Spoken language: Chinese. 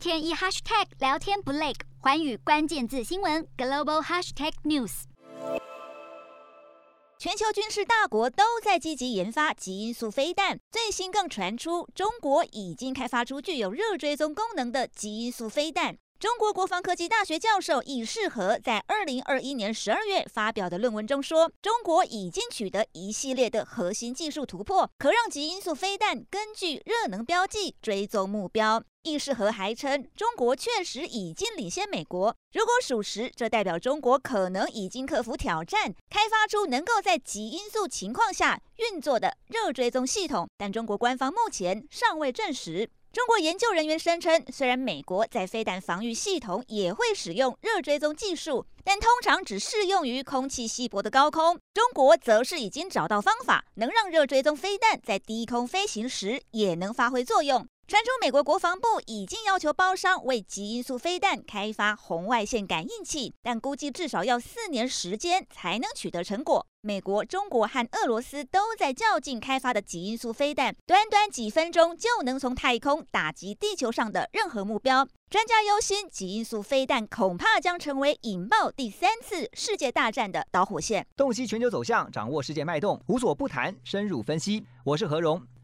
天一 hashtag 聊天不累，寰宇关键字新闻 global hashtag news。全球军事大国都在积极研发极音速飞弹，最新更传出中国已经开发出具有热追踪功能的极音速飞弹。中国国防科技大学教授易世和在二零二一年十二月发表的论文中说，中国已经取得一系列的核心技术突破，可让极音速飞弹根据热能标记追踪目标。易世和还称，中国确实已经领先美国。如果属实，这代表中国可能已经克服挑战，开发出能够在极音速情况下运作的热追踪系统，但中国官方目前尚未证实。中国研究人员声称，虽然美国在飞弹防御系统也会使用热追踪技术，但通常只适用于空气稀薄的高空。中国则是已经找到方法，能让热追踪飞弹在低空飞行时也能发挥作用。传出美国国防部已经要求包商为极音速飞弹开发红外线感应器，但估计至少要四年时间才能取得成果。美国、中国和俄罗斯都在较劲开发的极音速飞弹，短短几分钟就能从太空打击地球上的任何目标。专家忧心，极音速飞弹恐怕将成为引爆第三次世界大战的导火线。洞悉全球走向，掌握世界脉动，无所不谈，深入分析。我是何荣。